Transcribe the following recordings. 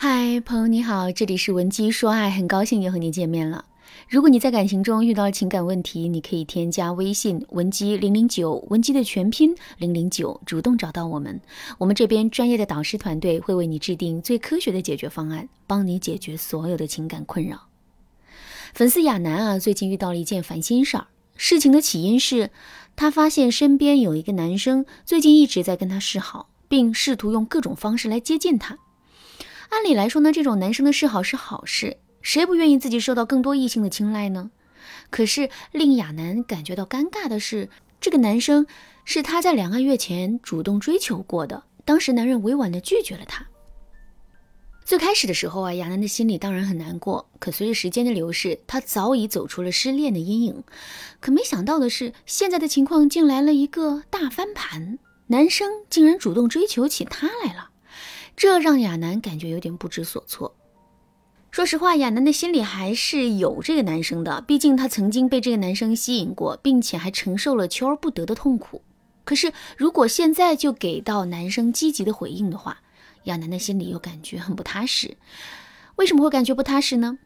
嗨，朋友你好，这里是文姬说爱，很高兴又和你见面了。如果你在感情中遇到了情感问题，你可以添加微信文姬零零九，文姬的全拼零零九，主动找到我们，我们这边专业的导师团队会为你制定最科学的解决方案，帮你解决所有的情感困扰。粉丝亚楠啊，最近遇到了一件烦心事儿。事情的起因是，他发现身边有一个男生最近一直在跟他示好，并试图用各种方式来接近他。按理来说呢，这种男生的示好是好事。谁不愿意自己受到更多异性的青睐呢？可是令亚楠感觉到尴尬的是，这个男生是他在两个月前主动追求过的，当时男人委婉的拒绝了他。最开始的时候啊，亚楠的心里当然很难过。可随着时间的流逝，他早已走出了失恋的阴影。可没想到的是，现在的情况竟来了一个大翻盘，男生竟然主动追求起她来了，这让亚楠感觉有点不知所措。说实话，亚楠的心里还是有这个男生的，毕竟她曾经被这个男生吸引过，并且还承受了求而不得的痛苦。可是，如果现在就给到男生积极的回应的话，亚楠的心里又感觉很不踏实。为什么会感觉不踏实呢？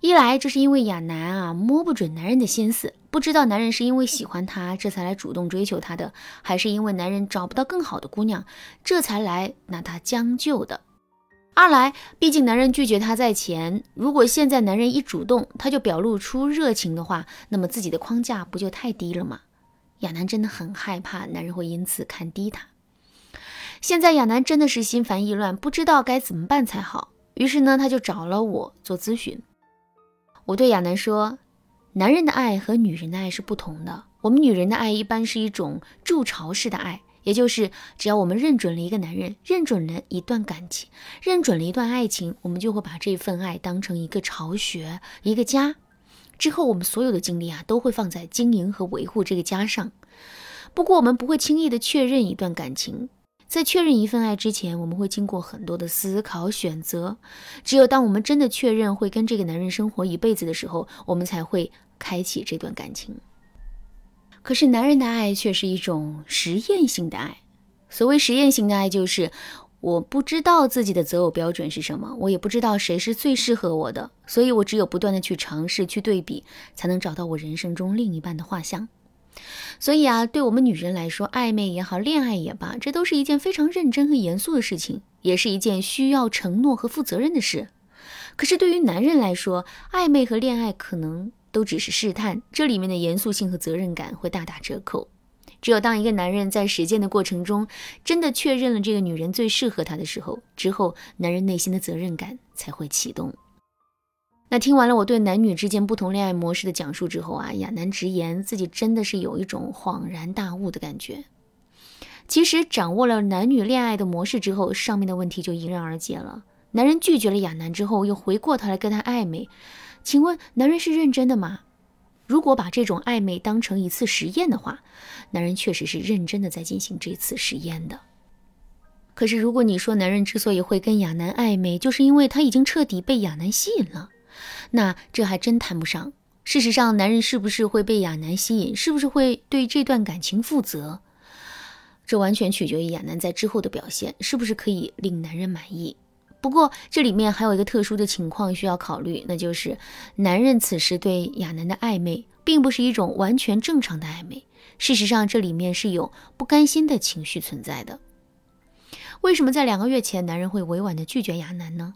一来，这是因为亚楠啊摸不准男人的心思，不知道男人是因为喜欢她这才来主动追求她的，还是因为男人找不到更好的姑娘，这才来拿她将就的。二来，毕竟男人拒绝她在前，如果现在男人一主动，她就表露出热情的话，那么自己的框架不就太低了吗？亚楠真的很害怕男人会因此看低她。现在亚楠真的是心烦意乱，不知道该怎么办才好。于是呢，他就找了我做咨询。我对亚楠说：“男人的爱和女人的爱是不同的。我们女人的爱一般是一种筑巢式的爱。”也就是，只要我们认准了一个男人，认准了一段感情，认准了一段爱情，我们就会把这份爱当成一个巢穴，一个家。之后，我们所有的精力啊，都会放在经营和维护这个家上。不过，我们不会轻易的确认一段感情，在确认一份爱之前，我们会经过很多的思考选择。只有当我们真的确认会跟这个男人生活一辈子的时候，我们才会开启这段感情。可是男人的爱却是一种实验性的爱。所谓实验性的爱，就是我不知道自己的择偶标准是什么，我也不知道谁是最适合我的，所以我只有不断的去尝试、去对比，才能找到我人生中另一半的画像。所以啊，对我们女人来说，暧昧也好，恋爱也罢，这都是一件非常认真和严肃的事情，也是一件需要承诺和负责任的事。可是对于男人来说，暧昧和恋爱可能。都只是试探，这里面的严肃性和责任感会大打折扣。只有当一个男人在实践的过程中，真的确认了这个女人最适合他的时候，之后男人内心的责任感才会启动。那听完了我对男女之间不同恋爱模式的讲述之后啊，亚楠直言自己真的是有一种恍然大悟的感觉。其实掌握了男女恋爱的模式之后，上面的问题就迎刃而解了。男人拒绝了亚楠之后，又回过头来跟他暧昧。请问男人是认真的吗？如果把这种暧昧当成一次实验的话，男人确实是认真的在进行这次实验的。可是如果你说男人之所以会跟亚楠暧昧，就是因为他已经彻底被亚楠吸引了，那这还真谈不上。事实上，男人是不是会被亚楠吸引，是不是会对这段感情负责，这完全取决于亚楠在之后的表现是不是可以令男人满意。不过，这里面还有一个特殊的情况需要考虑，那就是男人此时对亚楠的暧昧，并不是一种完全正常的暧昧。事实上，这里面是有不甘心的情绪存在的。为什么在两个月前，男人会委婉的拒绝亚楠呢？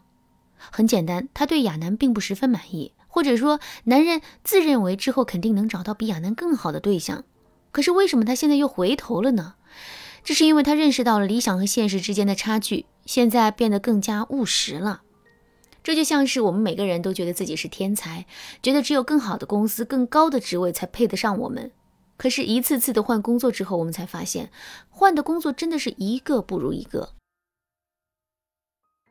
很简单，他对亚楠并不十分满意，或者说，男人自认为之后肯定能找到比亚楠更好的对象。可是，为什么他现在又回头了呢？这是因为他认识到了理想和现实之间的差距。现在变得更加务实了，这就像是我们每个人都觉得自己是天才，觉得只有更好的公司、更高的职位才配得上我们。可是，一次次的换工作之后，我们才发现，换的工作真的是一个不如一个。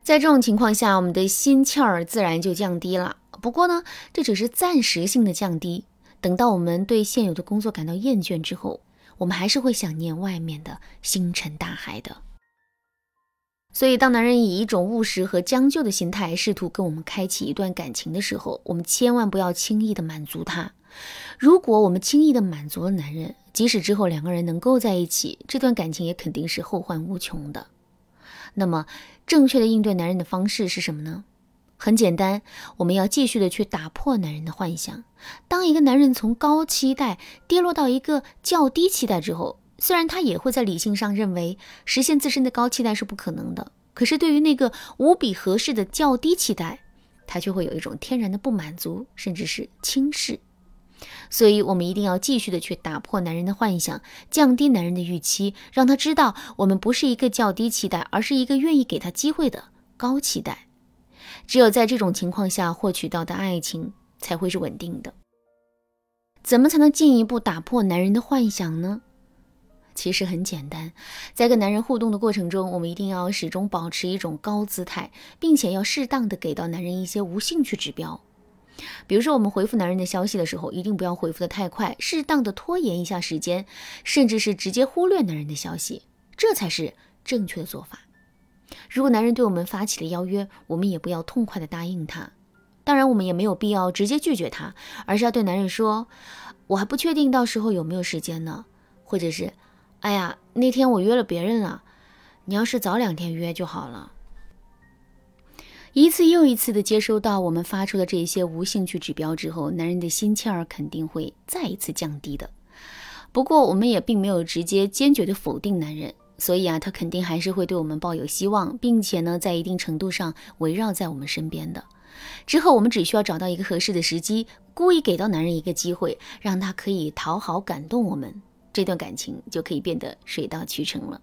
在这种情况下，我们的心气儿自然就降低了。不过呢，这只是暂时性的降低，等到我们对现有的工作感到厌倦之后，我们还是会想念外面的星辰大海的。所以，当男人以一种务实和将就的心态试图跟我们开启一段感情的时候，我们千万不要轻易的满足他。如果我们轻易的满足了男人，即使之后两个人能够在一起，这段感情也肯定是后患无穷的。那么，正确的应对男人的方式是什么呢？很简单，我们要继续的去打破男人的幻想。当一个男人从高期待跌落到一个较低期待之后，虽然他也会在理性上认为实现自身的高期待是不可能的，可是对于那个无比合适的较低期待，他却会有一种天然的不满足，甚至是轻视。所以，我们一定要继续的去打破男人的幻想，降低男人的预期，让他知道我们不是一个较低期待，而是一个愿意给他机会的高期待。只有在这种情况下获取到的爱情才会是稳定的。怎么才能进一步打破男人的幻想呢？其实很简单，在跟男人互动的过程中，我们一定要始终保持一种高姿态，并且要适当的给到男人一些无兴趣指标。比如说，我们回复男人的消息的时候，一定不要回复的太快，适当的拖延一下时间，甚至是直接忽略男人的消息，这才是正确的做法。如果男人对我们发起了邀约，我们也不要痛快的答应他。当然，我们也没有必要直接拒绝他，而是要对男人说：“我还不确定到时候有没有时间呢。”或者是：“哎呀，那天我约了别人了，你要是早两天约就好了。”一次又一次的接收到我们发出的这些无兴趣指标之后，男人的心气儿肯定会再一次降低的。不过，我们也并没有直接坚决的否定男人。所以啊，他肯定还是会对我们抱有希望，并且呢，在一定程度上围绕在我们身边的。之后，我们只需要找到一个合适的时机，故意给到男人一个机会，让他可以讨好、感动我们，这段感情就可以变得水到渠成了。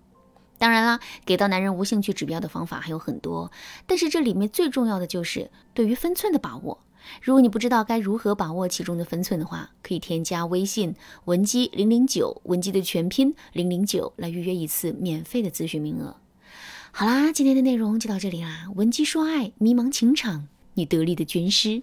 当然啦，给到男人无兴趣指标的方法还有很多，但是这里面最重要的就是对于分寸的把握。如果你不知道该如何把握其中的分寸的话，可以添加微信文姬零零九，文姬的全拼零零九，来预约一次免费的咨询名额。好啦，今天的内容就到这里啦。文姬说爱，迷茫情场，你得力的军师。